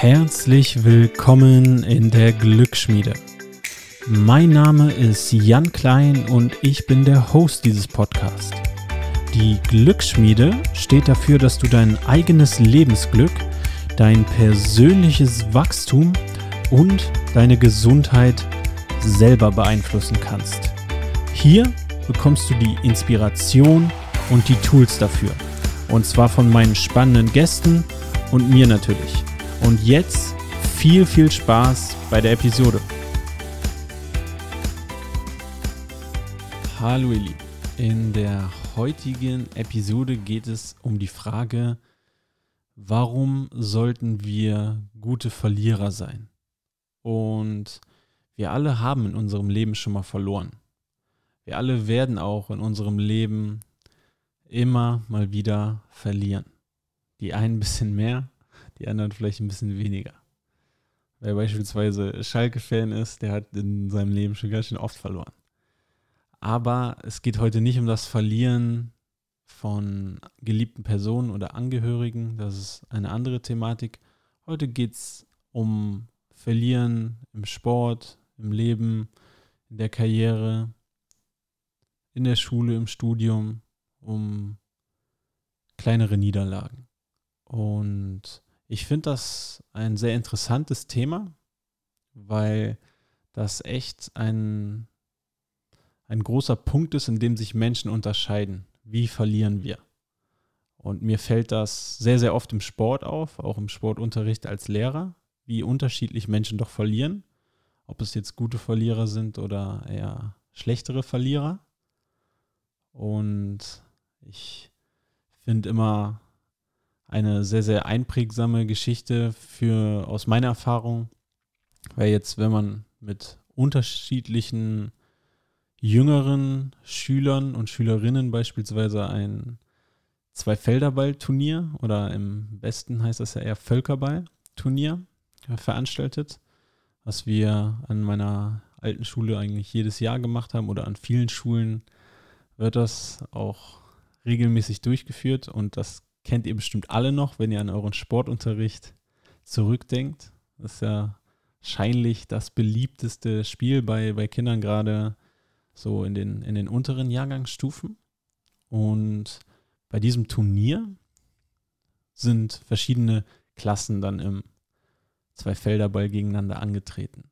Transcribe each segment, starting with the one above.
Herzlich willkommen in der Glücksschmiede. Mein Name ist Jan Klein und ich bin der Host dieses Podcasts. Die Glücksschmiede steht dafür, dass du dein eigenes Lebensglück, dein persönliches Wachstum und deine Gesundheit selber beeinflussen kannst. Hier bekommst du die Inspiration und die Tools dafür. Und zwar von meinen spannenden Gästen und mir natürlich. Und jetzt viel, viel Spaß bei der Episode. Hallo ihr Lieben. In der heutigen Episode geht es um die Frage, warum sollten wir gute Verlierer sein? Und wir alle haben in unserem Leben schon mal verloren. Wir alle werden auch in unserem Leben immer mal wieder verlieren. Die einen ein bisschen mehr, die anderen vielleicht ein bisschen weniger. Wer beispielsweise Schalke-Fan ist, der hat in seinem Leben schon ganz schön oft verloren. Aber es geht heute nicht um das Verlieren von geliebten Personen oder Angehörigen. Das ist eine andere Thematik. Heute geht es um Verlieren im Sport, im Leben, in der Karriere, in der Schule, im Studium, um kleinere Niederlagen. Und ich finde das ein sehr interessantes Thema, weil das echt ein, ein großer Punkt ist, in dem sich Menschen unterscheiden. Wie verlieren wir? Und mir fällt das sehr, sehr oft im Sport auf, auch im Sportunterricht als Lehrer, wie unterschiedlich Menschen doch verlieren. Ob es jetzt gute Verlierer sind oder eher schlechtere Verlierer. Und ich finde immer eine sehr, sehr einprägsame Geschichte für, aus meiner Erfahrung, weil jetzt, wenn man mit unterschiedlichen jüngeren Schülern und Schülerinnen beispielsweise ein Zwei-Felderball-Turnier oder im Westen heißt das ja eher Völkerball-Turnier veranstaltet, was wir an meiner alten Schule eigentlich jedes Jahr gemacht haben oder an vielen Schulen wird das auch regelmäßig durchgeführt und das kennt ihr bestimmt alle noch, wenn ihr an euren Sportunterricht zurückdenkt. Das ist ja wahrscheinlich das beliebteste Spiel bei, bei Kindern gerade so in den, in den unteren Jahrgangsstufen. Und bei diesem Turnier sind verschiedene Klassen dann im Zwei-Felderball gegeneinander angetreten.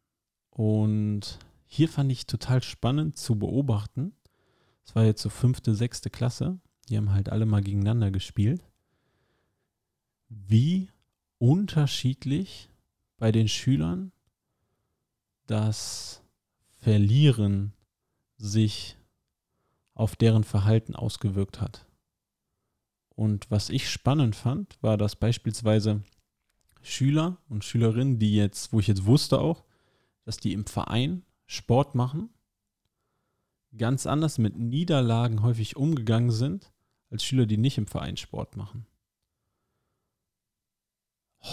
Und hier fand ich total spannend zu beobachten. Es war jetzt so fünfte, sechste Klasse. Die haben halt alle mal gegeneinander gespielt wie unterschiedlich bei den Schülern das Verlieren sich auf deren Verhalten ausgewirkt hat. Und was ich spannend fand, war, dass beispielsweise Schüler und Schülerinnen, die jetzt, wo ich jetzt wusste auch, dass die im Verein Sport machen, ganz anders mit Niederlagen häufig umgegangen sind, als Schüler, die nicht im Verein Sport machen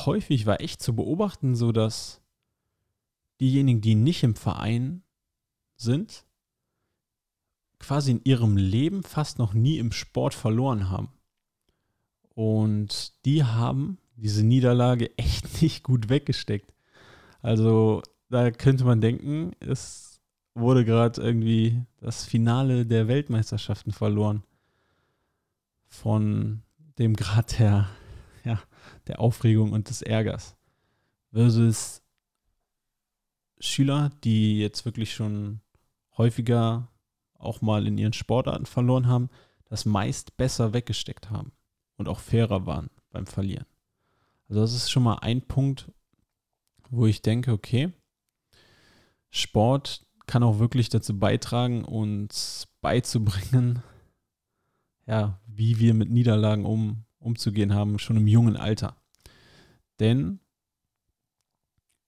häufig war echt zu beobachten, so dass diejenigen, die nicht im Verein sind, quasi in ihrem Leben fast noch nie im Sport verloren haben. Und die haben diese Niederlage echt nicht gut weggesteckt. Also da könnte man denken, es wurde gerade irgendwie das Finale der Weltmeisterschaften verloren. Von dem Grad der der Aufregung und des Ärgers. Versus Schüler, die jetzt wirklich schon häufiger auch mal in ihren Sportarten verloren haben, das meist besser weggesteckt haben und auch fairer waren beim Verlieren. Also das ist schon mal ein Punkt, wo ich denke, okay, Sport kann auch wirklich dazu beitragen, uns beizubringen, ja, wie wir mit Niederlagen um, umzugehen haben, schon im jungen Alter. Denn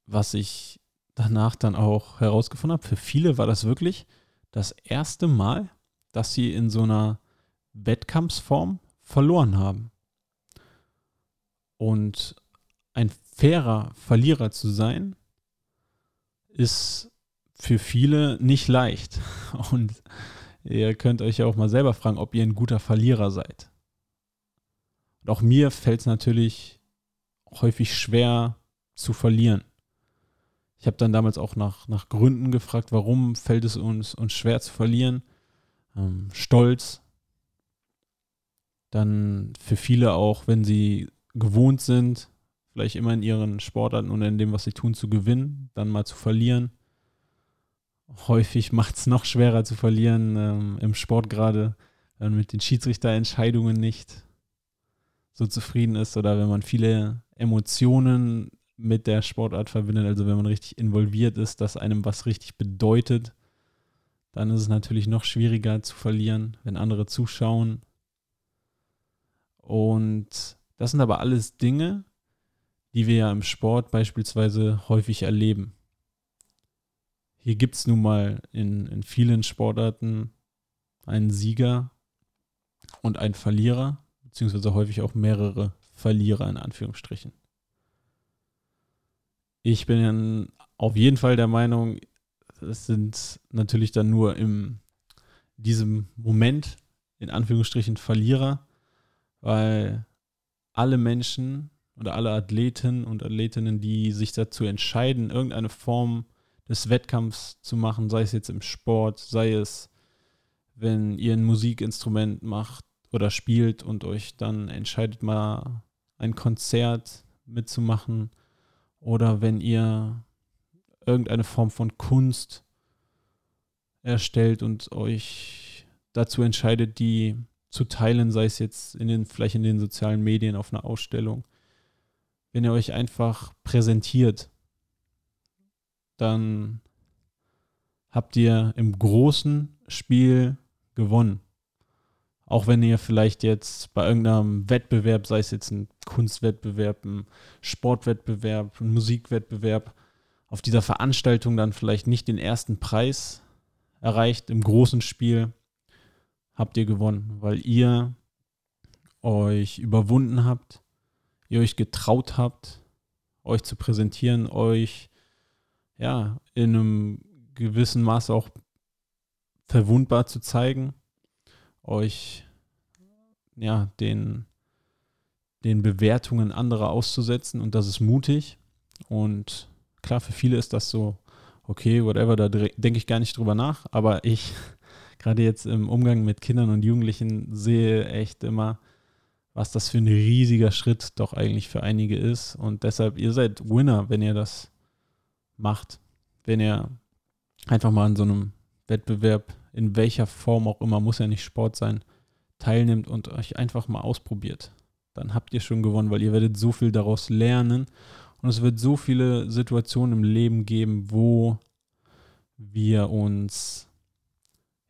was ich danach dann auch herausgefunden habe, für viele war das wirklich das erste Mal, dass sie in so einer Wettkampfsform verloren haben. Und ein fairer Verlierer zu sein, ist für viele nicht leicht. Und ihr könnt euch ja auch mal selber fragen, ob ihr ein guter Verlierer seid. Und auch mir fällt es natürlich häufig schwer, zu verlieren. Ich habe dann damals auch nach, nach Gründen gefragt, warum fällt es uns, uns schwer zu verlieren. Ähm, Stolz. Dann für viele auch, wenn sie gewohnt sind, vielleicht immer in ihren Sportarten und in dem, was sie tun, zu gewinnen, dann mal zu verlieren. Häufig macht es noch schwerer zu verlieren ähm, im Sport gerade, wenn man mit den Schiedsrichterentscheidungen nicht so zufrieden ist oder wenn man viele Emotionen mit der Sportart verbindet, also wenn man richtig involviert ist, dass einem was richtig bedeutet, dann ist es natürlich noch schwieriger zu verlieren, wenn andere zuschauen. Und das sind aber alles Dinge, die wir ja im Sport beispielsweise häufig erleben. Hier gibt es nun mal in, in vielen Sportarten einen Sieger und einen Verlierer, beziehungsweise häufig auch mehrere Verlierer in Anführungsstrichen. Ich bin auf jeden Fall der Meinung, es sind natürlich dann nur in diesem Moment in Anführungsstrichen Verlierer, weil alle Menschen oder alle Athleten und Athletinnen, die sich dazu entscheiden, irgendeine Form des Wettkampfs zu machen, sei es jetzt im Sport, sei es, wenn ihr ein Musikinstrument macht oder spielt und euch dann entscheidet, mal ein Konzert mitzumachen oder wenn ihr irgendeine Form von Kunst erstellt und euch dazu entscheidet, die zu teilen, sei es jetzt in den, vielleicht in den sozialen Medien auf einer Ausstellung. Wenn ihr euch einfach präsentiert, dann habt ihr im großen Spiel gewonnen. Auch wenn ihr vielleicht jetzt bei irgendeinem Wettbewerb, sei es jetzt ein Kunstwettbewerb, ein Sportwettbewerb, ein Musikwettbewerb, auf dieser Veranstaltung dann vielleicht nicht den ersten Preis erreicht im großen Spiel, habt ihr gewonnen, weil ihr euch überwunden habt, ihr euch getraut habt, euch zu präsentieren, euch ja in einem gewissen Maße auch verwundbar zu zeigen euch ja den, den Bewertungen anderer auszusetzen und das ist mutig. Und klar, für viele ist das so, okay, whatever, da denke ich gar nicht drüber nach, aber ich, gerade jetzt im Umgang mit Kindern und Jugendlichen, sehe echt immer, was das für ein riesiger Schritt doch eigentlich für einige ist. Und deshalb, ihr seid Winner, wenn ihr das macht. Wenn ihr einfach mal in so einem Wettbewerb in welcher Form auch immer, muss ja nicht Sport sein, teilnimmt und euch einfach mal ausprobiert. Dann habt ihr schon gewonnen, weil ihr werdet so viel daraus lernen und es wird so viele Situationen im Leben geben, wo wir uns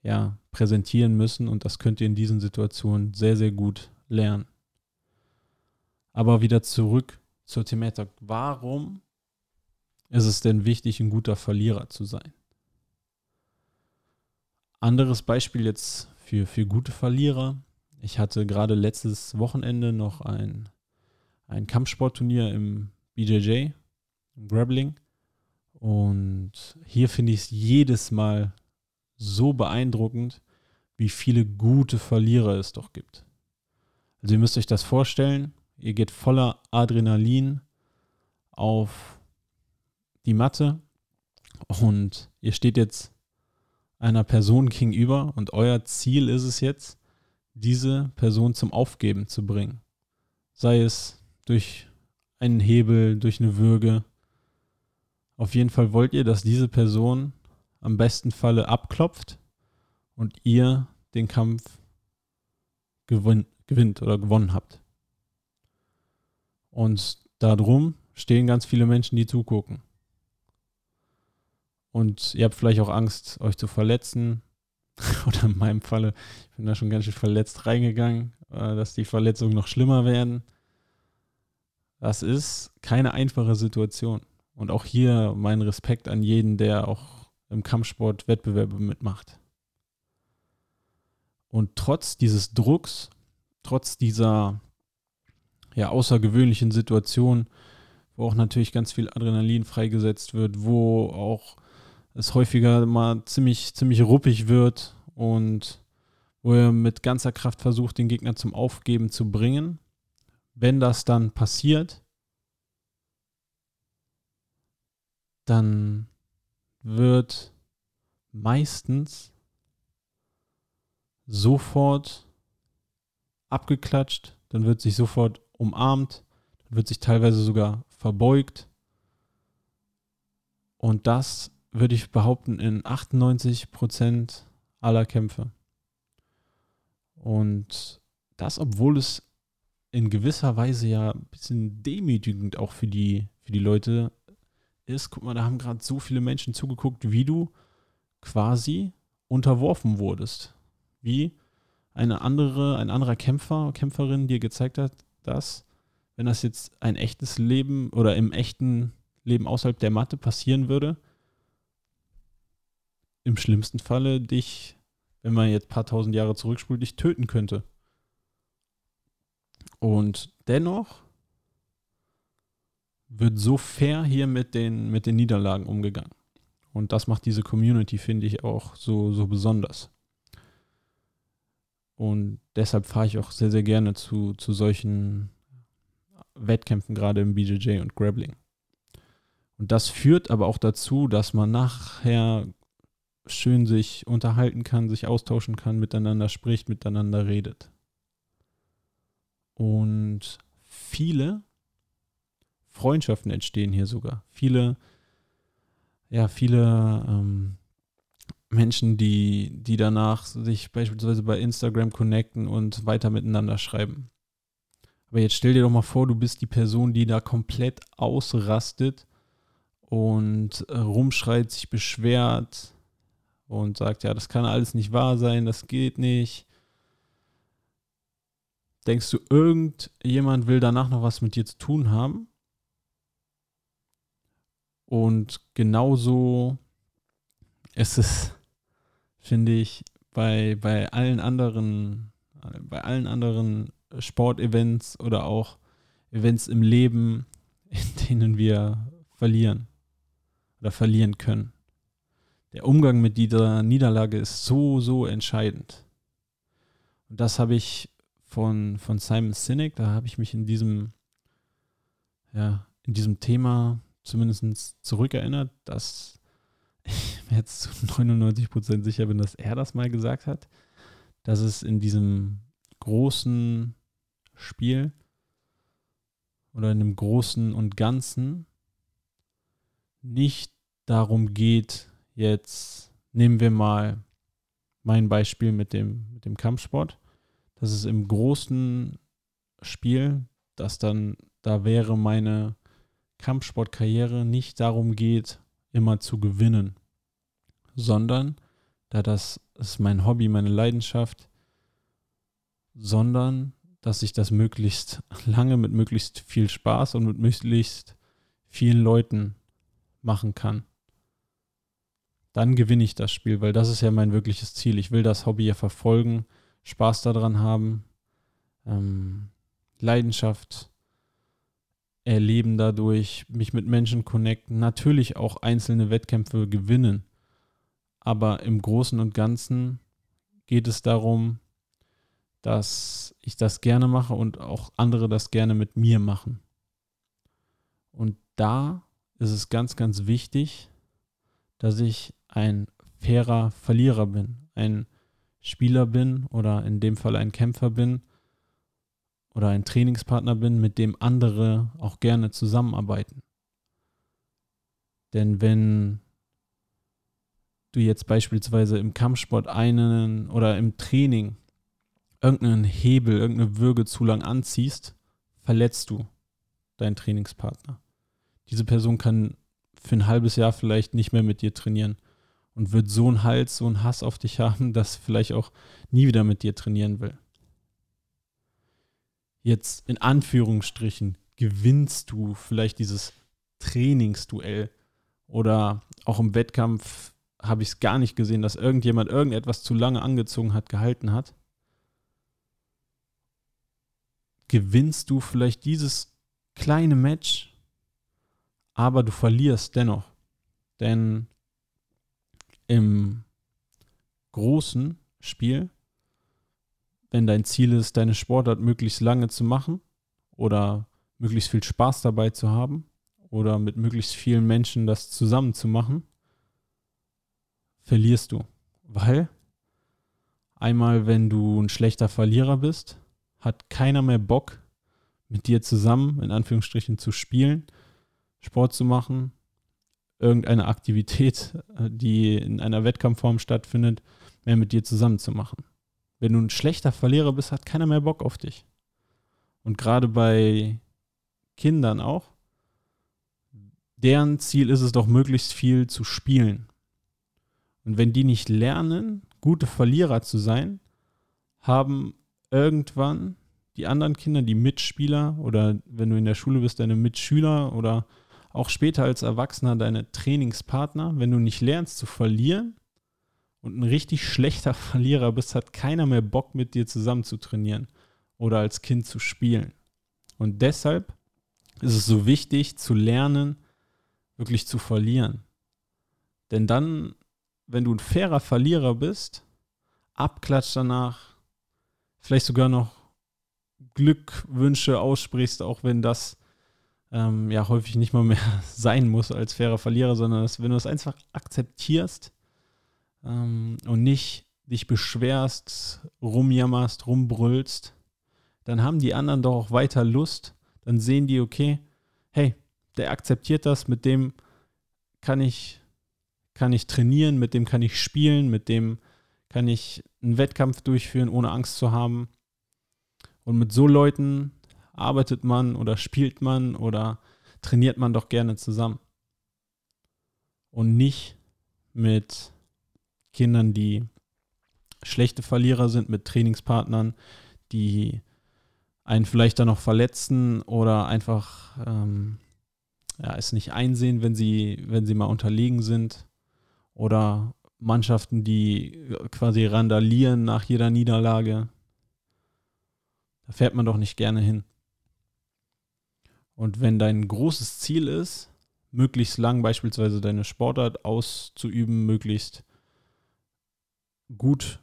ja präsentieren müssen und das könnt ihr in diesen Situationen sehr, sehr gut lernen. Aber wieder zurück zur Thematik. Warum ist es denn wichtig, ein guter Verlierer zu sein? Anderes Beispiel jetzt für, für gute Verlierer. Ich hatte gerade letztes Wochenende noch ein, ein Kampfsportturnier im BJJ, im Grappling. Und hier finde ich es jedes Mal so beeindruckend, wie viele gute Verlierer es doch gibt. Also ihr müsst euch das vorstellen, ihr geht voller Adrenalin auf die Matte und ihr steht jetzt einer Person gegenüber und euer Ziel ist es jetzt, diese Person zum Aufgeben zu bringen. Sei es durch einen Hebel, durch eine Würge. Auf jeden Fall wollt ihr, dass diese Person am besten Falle abklopft und ihr den Kampf gewin gewinnt oder gewonnen habt. Und darum stehen ganz viele Menschen, die zugucken. Und ihr habt vielleicht auch Angst, euch zu verletzen. Oder in meinem Falle, ich bin da schon ganz schön verletzt reingegangen, äh, dass die Verletzungen noch schlimmer werden. Das ist keine einfache Situation. Und auch hier mein Respekt an jeden, der auch im Kampfsport Wettbewerbe mitmacht. Und trotz dieses Drucks, trotz dieser ja, außergewöhnlichen Situation, wo auch natürlich ganz viel Adrenalin freigesetzt wird, wo auch es häufiger mal ziemlich, ziemlich ruppig wird und wo er mit ganzer Kraft versucht, den Gegner zum Aufgeben zu bringen. Wenn das dann passiert, dann wird meistens sofort abgeklatscht, dann wird sich sofort umarmt, dann wird sich teilweise sogar verbeugt. Und das würde ich behaupten in 98 Prozent aller Kämpfe. Und das, obwohl es in gewisser Weise ja ein bisschen demütigend auch für die, für die Leute ist. Guck mal, da haben gerade so viele Menschen zugeguckt, wie du quasi unterworfen wurdest. Wie eine andere, ein anderer Kämpfer, Kämpferin dir gezeigt hat, dass, wenn das jetzt ein echtes Leben oder im echten Leben außerhalb der Matte passieren würde, im schlimmsten Falle dich, wenn man jetzt ein paar tausend Jahre zurückspult, dich töten könnte. Und dennoch wird so fair hier mit den, mit den Niederlagen umgegangen. Und das macht diese Community, finde ich, auch so, so besonders. Und deshalb fahre ich auch sehr, sehr gerne zu, zu solchen Wettkämpfen, gerade im BJJ und Grappling. Und das führt aber auch dazu, dass man nachher schön sich unterhalten kann, sich austauschen kann, miteinander spricht, miteinander redet. Und viele Freundschaften entstehen hier sogar. Viele, ja, viele ähm, Menschen, die, die danach sich beispielsweise bei Instagram connecten und weiter miteinander schreiben. Aber jetzt stell dir doch mal vor, du bist die Person, die da komplett ausrastet und äh, rumschreit, sich beschwert und sagt, ja, das kann alles nicht wahr sein, das geht nicht. Denkst du, irgendjemand will danach noch was mit dir zu tun haben? Und genauso ist es, finde ich, bei, bei allen anderen, bei allen anderen Sportevents oder auch Events im Leben, in denen wir verlieren oder verlieren können. Der Umgang mit dieser Niederlage ist so, so entscheidend. Und das habe ich von, von Simon Sinek, da habe ich mich in diesem, ja, in diesem Thema zumindest zurückerinnert, dass ich mir jetzt zu 99% sicher bin, dass er das mal gesagt hat, dass es in diesem großen Spiel oder in dem Großen und Ganzen nicht darum geht, jetzt nehmen wir mal mein Beispiel mit dem, mit dem Kampfsport, dass es im großen Spiel, dass dann, da wäre meine Kampfsportkarriere nicht darum geht, immer zu gewinnen, sondern da das ist mein Hobby, meine Leidenschaft, sondern dass ich das möglichst lange mit möglichst viel Spaß und mit möglichst vielen Leuten machen kann. Dann gewinne ich das Spiel, weil das ist ja mein wirkliches Ziel. Ich will das Hobby ja verfolgen, Spaß daran haben, ähm, Leidenschaft erleben dadurch, mich mit Menschen connecten, natürlich auch einzelne Wettkämpfe gewinnen. Aber im Großen und Ganzen geht es darum, dass ich das gerne mache und auch andere das gerne mit mir machen. Und da ist es ganz, ganz wichtig, dass ich ein fairer Verlierer bin, ein Spieler bin oder in dem Fall ein Kämpfer bin, oder ein Trainingspartner bin, mit dem andere auch gerne zusammenarbeiten. Denn wenn du jetzt beispielsweise im Kampfsport einen oder im Training irgendeinen Hebel, irgendeine Würge zu lang anziehst, verletzt du deinen Trainingspartner. Diese Person kann für ein halbes Jahr vielleicht nicht mehr mit dir trainieren und wird so einen Hals, so einen Hass auf dich haben, dass vielleicht auch nie wieder mit dir trainieren will jetzt in Anführungsstrichen gewinnst du vielleicht dieses Trainingsduell oder auch im Wettkampf habe ich es gar nicht gesehen, dass irgendjemand irgendetwas zu lange angezogen hat, gehalten hat. Gewinnst du vielleicht dieses kleine Match, aber du verlierst dennoch. Denn im großen Spiel wenn dein Ziel ist, deine Sportart möglichst lange zu machen oder möglichst viel Spaß dabei zu haben oder mit möglichst vielen Menschen das zusammen zu machen, verlierst du. Weil einmal, wenn du ein schlechter Verlierer bist, hat keiner mehr Bock, mit dir zusammen, in Anführungsstrichen, zu spielen, Sport zu machen, irgendeine Aktivität, äh, die in einer Wettkampfform stattfindet, mehr mit dir zusammen zu machen. Wenn du ein schlechter Verlierer bist, hat keiner mehr Bock auf dich. Und gerade bei Kindern auch, deren Ziel ist es doch, möglichst viel zu spielen. Und wenn die nicht lernen, gute Verlierer zu sein, haben irgendwann die anderen Kinder, die Mitspieler oder wenn du in der Schule bist, deine Mitschüler oder auch später als Erwachsener deine Trainingspartner, wenn du nicht lernst zu verlieren und ein richtig schlechter Verlierer bist, hat keiner mehr Bock mit dir zusammen zu trainieren oder als Kind zu spielen. Und deshalb ist es so wichtig zu lernen, wirklich zu verlieren. Denn dann, wenn du ein fairer Verlierer bist, abklatscht danach, vielleicht sogar noch Glückwünsche aussprichst, auch wenn das ähm, ja häufig nicht mal mehr sein muss als fairer Verlierer, sondern dass, wenn du es einfach akzeptierst ähm, und nicht dich beschwerst, rumjammerst, rumbrüllst, dann haben die anderen doch auch weiter Lust. Dann sehen die, okay, hey, der akzeptiert das, mit dem kann ich, kann ich trainieren, mit dem kann ich spielen, mit dem kann ich einen Wettkampf durchführen, ohne Angst zu haben. Und mit so Leuten arbeitet man oder spielt man oder trainiert man doch gerne zusammen. Und nicht mit Kindern, die schlechte Verlierer sind, mit Trainingspartnern, die einen vielleicht dann noch verletzen oder einfach ähm, ja, es nicht einsehen, wenn sie, wenn sie mal unterlegen sind. Oder Mannschaften, die quasi randalieren nach jeder Niederlage. Da fährt man doch nicht gerne hin. Und wenn dein großes Ziel ist, möglichst lang beispielsweise deine Sportart auszuüben, möglichst gut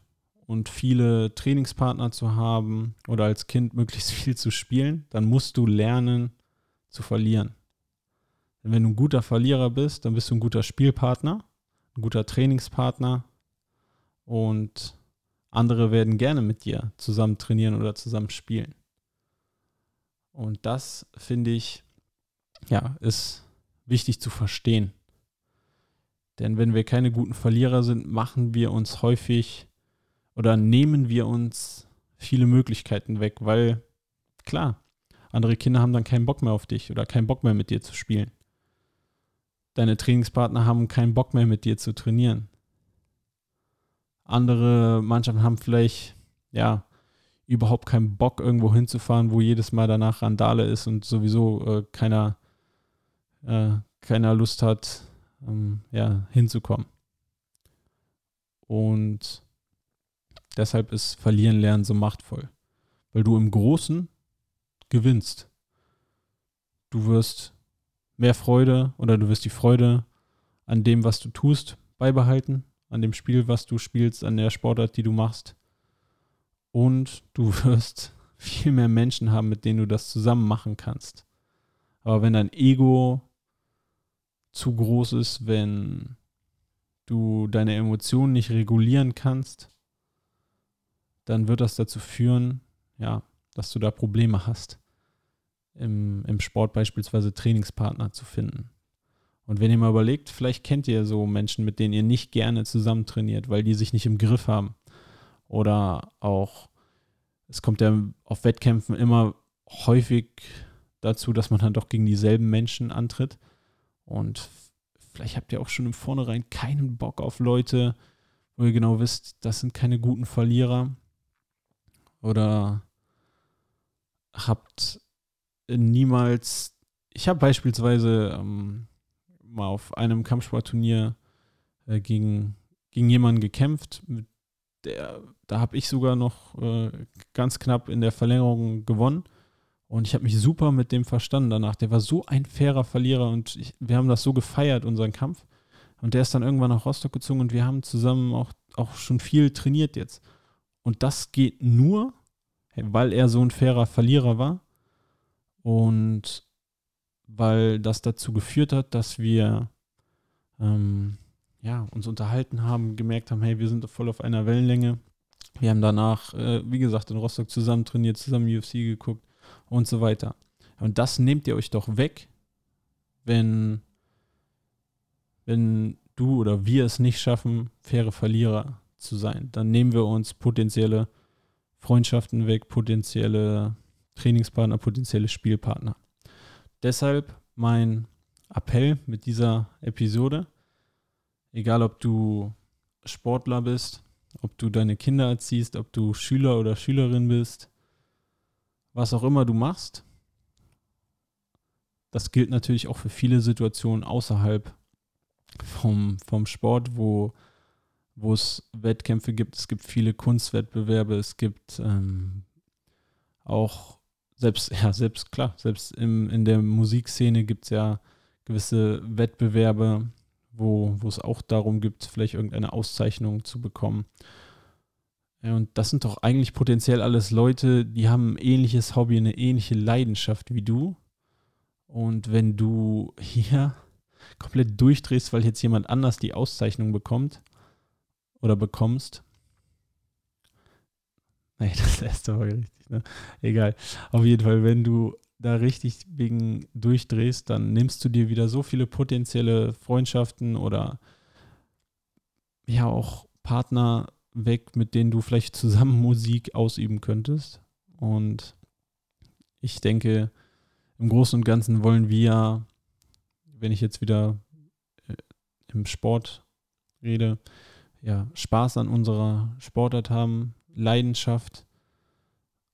und viele Trainingspartner zu haben oder als Kind möglichst viel zu spielen, dann musst du lernen zu verlieren. Denn wenn du ein guter Verlierer bist, dann bist du ein guter Spielpartner, ein guter Trainingspartner und andere werden gerne mit dir zusammen trainieren oder zusammen spielen. Und das finde ich, ja, ist wichtig zu verstehen. Denn wenn wir keine guten Verlierer sind, machen wir uns häufig oder nehmen wir uns viele Möglichkeiten weg, weil klar, andere Kinder haben dann keinen Bock mehr auf dich oder keinen Bock mehr mit dir zu spielen. Deine Trainingspartner haben keinen Bock mehr mit dir zu trainieren. Andere Mannschaften haben vielleicht, ja, überhaupt keinen Bock, irgendwo hinzufahren, wo jedes Mal danach Randale ist und sowieso äh, keiner, äh, keiner Lust hat, ähm, ja, hinzukommen. Und deshalb ist Verlieren lernen so machtvoll. Weil du im Großen gewinnst. Du wirst mehr Freude oder du wirst die Freude an dem, was du tust, beibehalten an dem Spiel, was du spielst, an der Sportart, die du machst. Und du wirst viel mehr Menschen haben, mit denen du das zusammen machen kannst. Aber wenn dein Ego zu groß ist, wenn du deine Emotionen nicht regulieren kannst, dann wird das dazu führen, ja, dass du da Probleme hast, im, im Sport beispielsweise Trainingspartner zu finden. Und wenn ihr mal überlegt, vielleicht kennt ihr so Menschen, mit denen ihr nicht gerne zusammen trainiert, weil die sich nicht im Griff haben. Oder auch, es kommt ja auf Wettkämpfen immer häufig dazu, dass man dann doch gegen dieselben Menschen antritt. Und vielleicht habt ihr auch schon im Vornherein keinen Bock auf Leute, wo ihr genau wisst, das sind keine guten Verlierer. Oder habt niemals, ich habe beispielsweise ähm, mal auf einem Kampfsportturnier äh, gegen, gegen jemanden gekämpft, mit der, da habe ich sogar noch äh, ganz knapp in der Verlängerung gewonnen. Und ich habe mich super mit dem verstanden danach. Der war so ein fairer Verlierer und ich, wir haben das so gefeiert, unseren Kampf. Und der ist dann irgendwann nach Rostock gezogen und wir haben zusammen auch, auch schon viel trainiert jetzt. Und das geht nur, weil er so ein fairer Verlierer war. Und weil das dazu geführt hat, dass wir ähm, ja, uns unterhalten haben, gemerkt haben, hey, wir sind voll auf einer Wellenlänge. Wir haben danach, äh, wie gesagt, in Rostock zusammen trainiert, zusammen UFC geguckt und so weiter. Und das nehmt ihr euch doch weg, wenn, wenn du oder wir es nicht schaffen, faire Verlierer zu sein. Dann nehmen wir uns potenzielle Freundschaften weg, potenzielle Trainingspartner, potenzielle Spielpartner. Deshalb mein Appell mit dieser Episode, egal ob du Sportler bist, ob du deine Kinder erziehst, ob du Schüler oder Schülerin bist, was auch immer du machst, das gilt natürlich auch für viele Situationen außerhalb vom, vom Sport, wo, wo es Wettkämpfe gibt. Es gibt viele Kunstwettbewerbe, es gibt ähm, auch selbst, ja, selbst klar, selbst im, in der Musikszene gibt es ja gewisse Wettbewerbe, wo, wo es auch darum gibt, vielleicht irgendeine Auszeichnung zu bekommen. Und das sind doch eigentlich potenziell alles Leute, die haben ein ähnliches Hobby, eine ähnliche Leidenschaft wie du. Und wenn du hier komplett durchdrehst, weil jetzt jemand anders die Auszeichnung bekommt oder bekommst. Nee, das erste war richtig, ne? Egal. Auf jeden Fall, wenn du da richtig wegen durchdrehst, dann nimmst du dir wieder so viele potenzielle Freundschaften oder ja auch Partner weg, mit denen du vielleicht zusammen Musik ausüben könntest. Und ich denke, im Großen und Ganzen wollen wir, wenn ich jetzt wieder äh, im Sport rede, ja, Spaß an unserer Sportart haben, Leidenschaft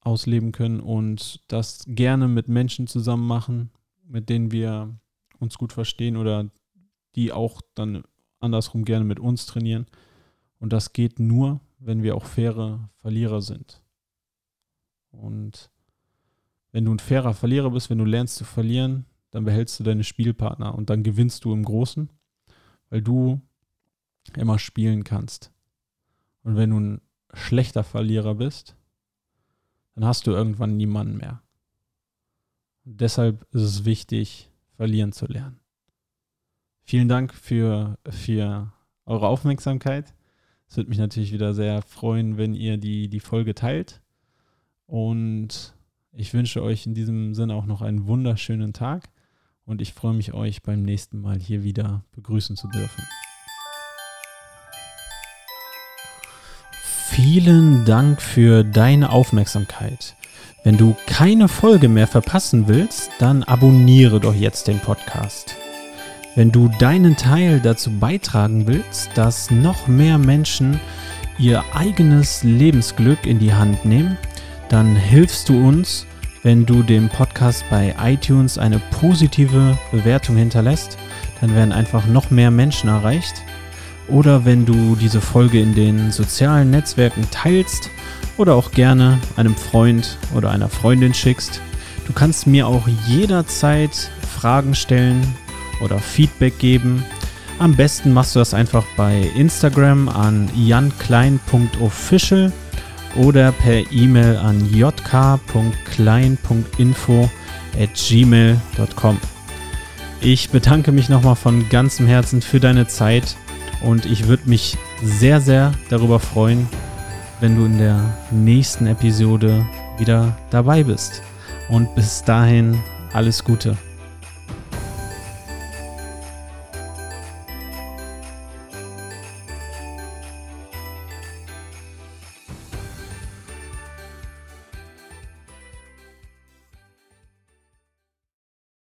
ausleben können und das gerne mit Menschen zusammen machen, mit denen wir uns gut verstehen oder die auch dann andersrum gerne mit uns trainieren. Und das geht nur, wenn wir auch faire Verlierer sind. Und wenn du ein fairer Verlierer bist, wenn du lernst zu verlieren, dann behältst du deine Spielpartner und dann gewinnst du im Großen, weil du immer spielen kannst. Und wenn du ein schlechter Verlierer bist, dann hast du irgendwann niemanden mehr. Und deshalb ist es wichtig, verlieren zu lernen. Vielen Dank für, für eure Aufmerksamkeit. Es würde mich natürlich wieder sehr freuen, wenn ihr die, die Folge teilt. Und ich wünsche euch in diesem Sinne auch noch einen wunderschönen Tag und ich freue mich, euch beim nächsten Mal hier wieder begrüßen zu dürfen. Vielen Dank für deine Aufmerksamkeit. Wenn du keine Folge mehr verpassen willst, dann abonniere doch jetzt den Podcast. Wenn du deinen Teil dazu beitragen willst, dass noch mehr Menschen ihr eigenes Lebensglück in die Hand nehmen, dann hilfst du uns, wenn du dem Podcast bei iTunes eine positive Bewertung hinterlässt. Dann werden einfach noch mehr Menschen erreicht. Oder wenn du diese Folge in den sozialen Netzwerken teilst oder auch gerne einem Freund oder einer Freundin schickst. Du kannst mir auch jederzeit Fragen stellen oder Feedback geben. Am besten machst du das einfach bei Instagram an janklein.official oder per E-Mail an jk.klein.info at gmail.com. Ich bedanke mich nochmal von ganzem Herzen für deine Zeit und ich würde mich sehr, sehr darüber freuen, wenn du in der nächsten Episode wieder dabei bist. Und bis dahin alles Gute.